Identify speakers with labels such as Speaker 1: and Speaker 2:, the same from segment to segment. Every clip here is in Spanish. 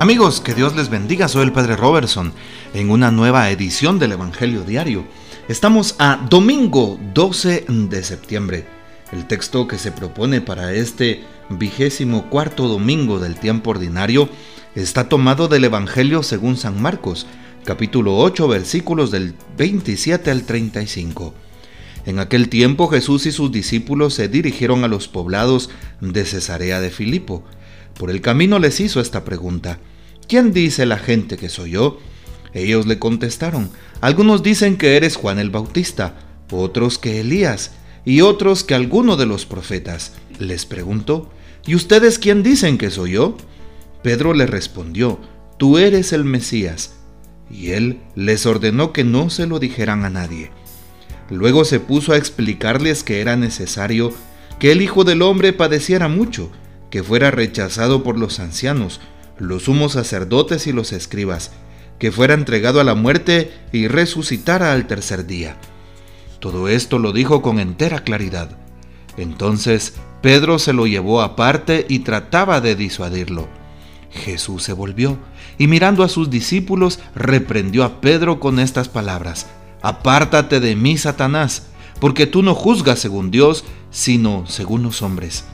Speaker 1: Amigos, que Dios les bendiga, soy el Padre Robertson en una nueva edición del Evangelio Diario. Estamos a domingo 12 de septiembre. El texto que se propone para este vigésimo cuarto domingo del tiempo ordinario está tomado del Evangelio según San Marcos, capítulo 8, versículos del 27 al 35. En aquel tiempo Jesús y sus discípulos se dirigieron a los poblados de Cesarea de Filipo. Por el camino les hizo esta pregunta. ¿quién dice la gente que soy yo? Ellos le contestaron, algunos dicen que eres Juan el Bautista, otros que Elías, y otros que alguno de los profetas. Les preguntó, ¿y ustedes quién dicen que soy yo? Pedro le respondió, tú eres el Mesías. Y él les ordenó que no se lo dijeran a nadie. Luego se puso a explicarles que era necesario que el Hijo del Hombre padeciera mucho, que fuera rechazado por los ancianos, los sumos sacerdotes y los escribas, que fuera entregado a la muerte y resucitara al tercer día. Todo esto lo dijo con entera claridad. Entonces Pedro se lo llevó aparte y trataba de disuadirlo. Jesús se volvió y mirando a sus discípulos reprendió a Pedro con estas palabras, Apártate de mí, Satanás, porque tú no juzgas según Dios, sino según los hombres.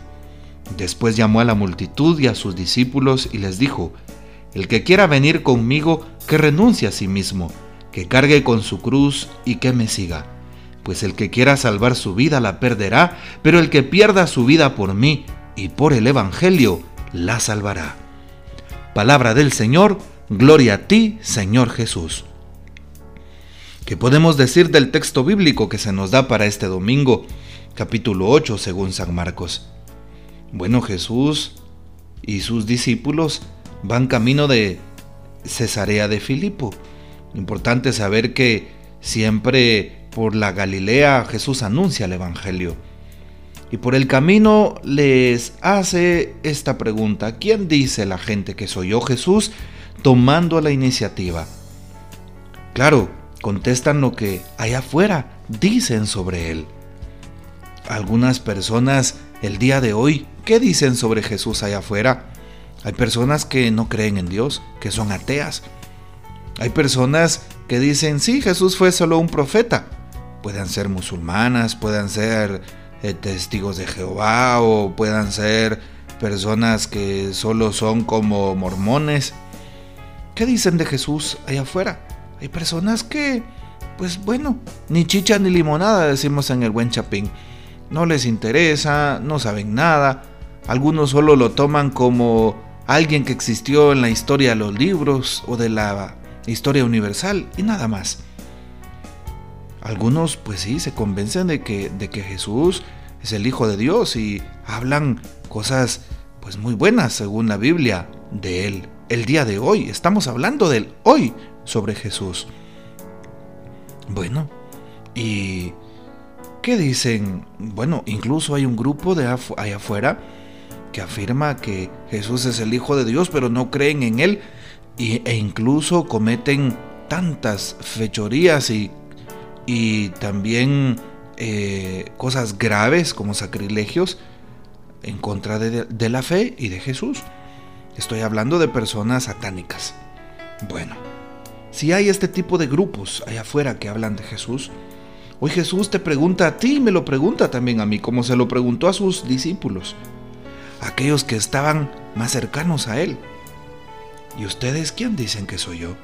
Speaker 1: Después llamó a la multitud y a sus discípulos y les dijo, El que quiera venir conmigo, que renuncie a sí mismo, que cargue con su cruz y que me siga. Pues el que quiera salvar su vida la perderá, pero el que pierda su vida por mí y por el Evangelio la salvará. Palabra del Señor, gloria a ti, Señor Jesús. ¿Qué podemos decir del texto bíblico que se nos da para este domingo, capítulo 8 según San Marcos? Bueno, Jesús y sus discípulos van camino de Cesarea de Filipo. Importante saber que siempre por la Galilea Jesús anuncia el Evangelio. Y por el camino les hace esta pregunta. ¿Quién dice la gente que soy yo Jesús? Tomando la iniciativa. Claro, contestan lo que allá afuera dicen sobre él. Algunas personas el día de hoy, ¿qué dicen sobre Jesús allá afuera? Hay personas que no creen en Dios, que son ateas. Hay personas que dicen, sí, Jesús fue solo un profeta. Puedan ser musulmanas, puedan ser eh, testigos de Jehová o puedan ser personas que solo son como mormones. ¿Qué dicen de Jesús allá afuera? Hay personas que, pues bueno, ni chicha ni limonada decimos en el buen chapín no les interesa, no saben nada, algunos solo lo toman como alguien que existió en la historia de los libros o de la historia universal y nada más. Algunos pues sí se convencen de que, de que Jesús es el Hijo de Dios y hablan cosas pues muy buenas según la Biblia de él. El día de hoy, estamos hablando del hoy sobre Jesús. Bueno, y ¿Qué dicen? Bueno, incluso hay un grupo de allá afuera que afirma que Jesús es el Hijo de Dios, pero no creen en Él e incluso cometen tantas fechorías y, y también eh, cosas graves como sacrilegios en contra de, de la fe y de Jesús. Estoy hablando de personas satánicas. Bueno, si hay este tipo de grupos allá afuera que hablan de Jesús, Hoy Jesús te pregunta a ti y me lo pregunta también a mí, como se lo preguntó a sus discípulos, aquellos que estaban más cercanos a Él. ¿Y ustedes quién dicen que soy yo?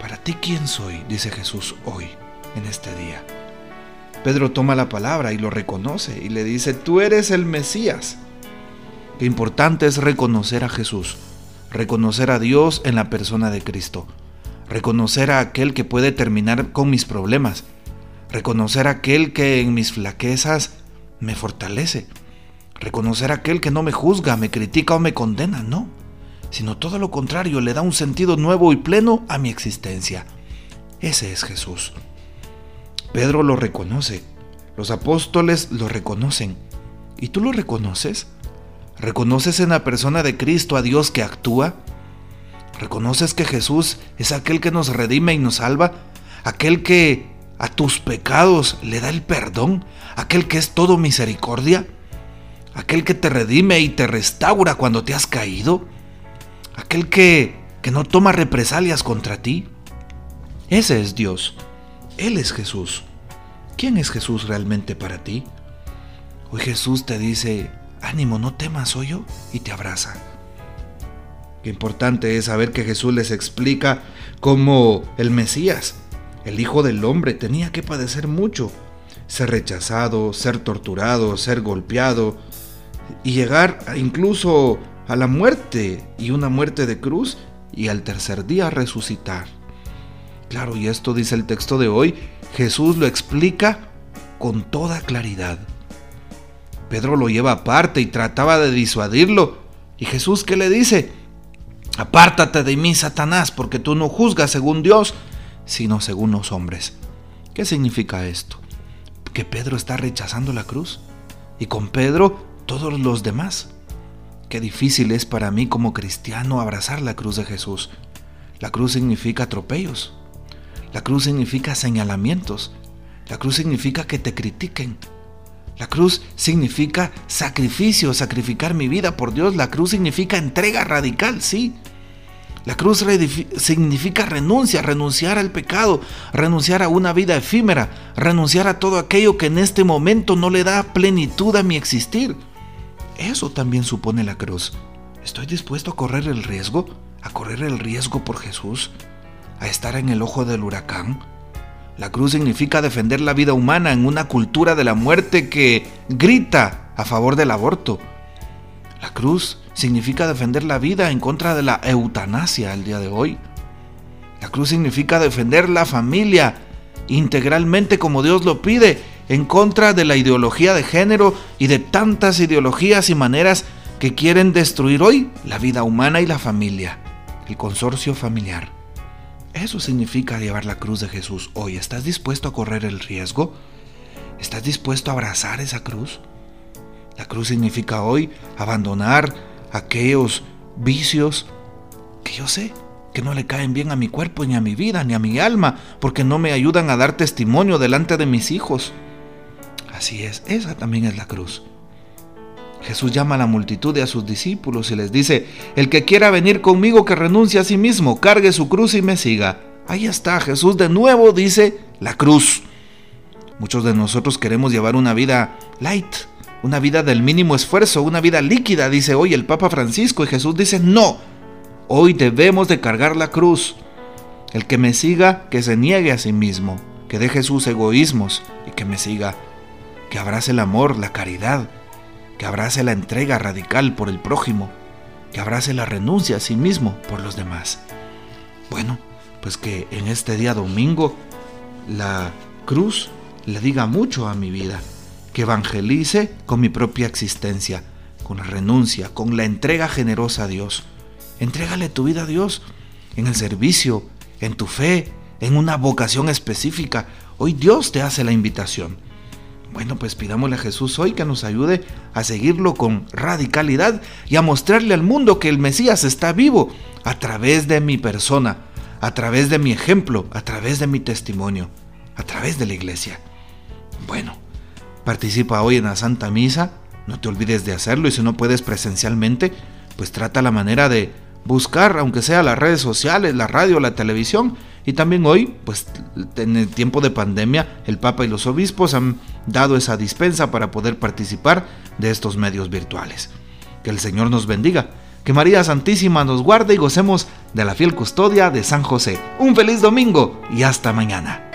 Speaker 1: Para ti, ¿quién soy? dice Jesús hoy, en este día. Pedro toma la palabra y lo reconoce y le dice, tú eres el Mesías. Qué importante es reconocer a Jesús, reconocer a Dios en la persona de Cristo, reconocer a aquel que puede terminar con mis problemas, reconocer aquel que en mis flaquezas me fortalece, reconocer aquel que no me juzga, me critica o me condena, no, sino todo lo contrario, le da un sentido nuevo y pleno a mi existencia. Ese es Jesús. Pedro lo reconoce, los apóstoles lo reconocen. ¿Y tú lo reconoces? ¿Reconoces en la persona de Cristo a Dios que actúa? ¿Reconoces que Jesús es aquel que nos redime y nos salva? ¿Aquel que a tus pecados le da el perdón, aquel que es todo misericordia, aquel que te redime y te restaura cuando te has caído. aquel que, que no toma represalias contra ti. Ese es Dios. Él es Jesús. ¿Quién es Jesús realmente para ti? Hoy Jesús te dice, ánimo, no temas, soy yo, y te abraza. Qué importante es saber que Jesús les explica cómo el Mesías, el Hijo del Hombre, tenía que padecer mucho, ser rechazado, ser torturado, ser golpeado, y llegar incluso a la muerte y una muerte de cruz y al tercer día resucitar. Claro, y esto dice el texto de hoy, Jesús lo explica con toda claridad. Pedro lo lleva aparte y trataba de disuadirlo. ¿Y Jesús qué le dice? Apártate de mí, Satanás, porque tú no juzgas según Dios, sino según los hombres. ¿Qué significa esto? Que Pedro está rechazando la cruz y con Pedro todos los demás. Qué difícil es para mí como cristiano abrazar la cruz de Jesús. La cruz significa atropellos. La cruz significa señalamientos. La cruz significa que te critiquen. La cruz significa sacrificio, sacrificar mi vida por Dios. La cruz significa entrega radical, sí. La cruz significa renuncia, renunciar al pecado, renunciar a una vida efímera, renunciar a todo aquello que en este momento no le da plenitud a mi existir. Eso también supone la cruz. ¿Estoy dispuesto a correr el riesgo? ¿A correr el riesgo por Jesús? ¿A estar en el ojo del huracán? La cruz significa defender la vida humana en una cultura de la muerte que grita a favor del aborto. La cruz significa defender la vida en contra de la eutanasia al día de hoy. La cruz significa defender la familia integralmente como Dios lo pide en contra de la ideología de género y de tantas ideologías y maneras que quieren destruir hoy la vida humana y la familia, el consorcio familiar. Eso significa llevar la cruz de Jesús hoy. ¿Estás dispuesto a correr el riesgo? ¿Estás dispuesto a abrazar esa cruz? La cruz significa hoy abandonar aquellos vicios que yo sé que no le caen bien a mi cuerpo, ni a mi vida, ni a mi alma, porque no me ayudan a dar testimonio delante de mis hijos. Así es, esa también es la cruz. Jesús llama a la multitud y a sus discípulos y les dice, el que quiera venir conmigo que renuncie a sí mismo, cargue su cruz y me siga. Ahí está, Jesús de nuevo dice la cruz. Muchos de nosotros queremos llevar una vida light, una vida del mínimo esfuerzo, una vida líquida, dice hoy el Papa Francisco, y Jesús dice, no, hoy debemos de cargar la cruz. El que me siga, que se niegue a sí mismo, que deje sus egoísmos y que me siga que abrace el amor, la caridad, que abrace la entrega radical por el prójimo, que abrace la renuncia a sí mismo por los demás. Bueno, pues que en este día domingo la cruz le diga mucho a mi vida, que evangelice con mi propia existencia, con la renuncia, con la entrega generosa a Dios. Entrégale tu vida a Dios en el servicio, en tu fe, en una vocación específica. Hoy Dios te hace la invitación. Bueno, pues pidámosle a Jesús hoy que nos ayude a seguirlo con radicalidad y a mostrarle al mundo que el Mesías está vivo a través de mi persona, a través de mi ejemplo, a través de mi testimonio, a través de la iglesia. Bueno, participa hoy en la Santa Misa, no te olvides de hacerlo y si no puedes presencialmente, pues trata la manera de buscar, aunque sea las redes sociales, la radio, la televisión, y también hoy, pues en el tiempo de pandemia, el Papa y los obispos han dado esa dispensa para poder participar de estos medios virtuales. Que el Señor nos bendiga, que María Santísima nos guarde y gocemos de la fiel custodia de San José. Un feliz domingo y hasta mañana.